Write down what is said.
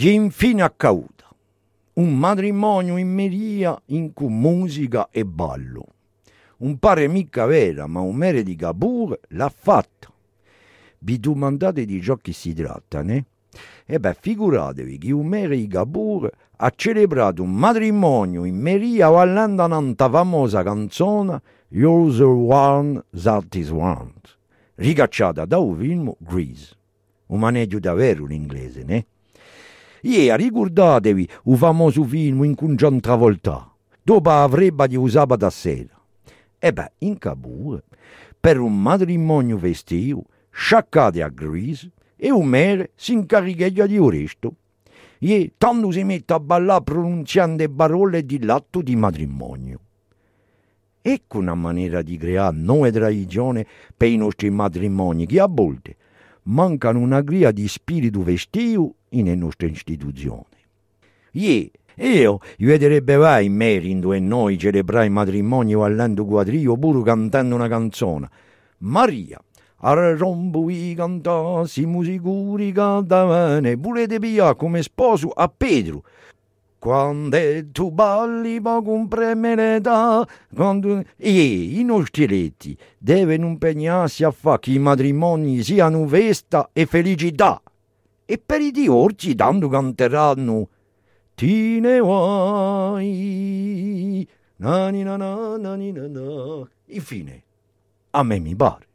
di infine accauta. Un matrimonio in meria in cui musica e ballo. Un pare mica vera, ma un mere di Gabur l'ha fatta. Vi domandate di ciò che si tratta, ne? E beh, figuratevi che un mere di Gabur ha celebrato un matrimonio in meria ballando una famosa canzone You're the one that is one, ricacciata da un film Grease. Un maneggio davvero in inglese, ne? Ieri ricordatevi il famoso film in cui John Travolta, dopo avrebbe di usava da sera. E beh, in Kabul, per un matrimonio festivo, sciaccate a Grease, e un mere si incaricheggia di resto. E tanto si mette a ballare pronunziando le parole di l'atto di matrimonio. Ecco una maniera di creare nuove tradizioni per i nostri matrimoni che a volte mancano una gria di spirito festivo nelle nostre istituzioni. Ie, io vedrebbe vai in merito e noi celebrai matrimonio ballando quadrio oppure cantando una canzone. Maria, al rombo i cantà, siamo sicuri canta bene, volete pigliare come sposo a Pedro, quando tu balli può comprare l'età, quando... E i nostri letti devono impegnarsi a fare che i matrimoni siano festa e felicità. E per i divorzi tanto canteranno Ti ne vuoi, na na na na na na. Infine, a me mi pare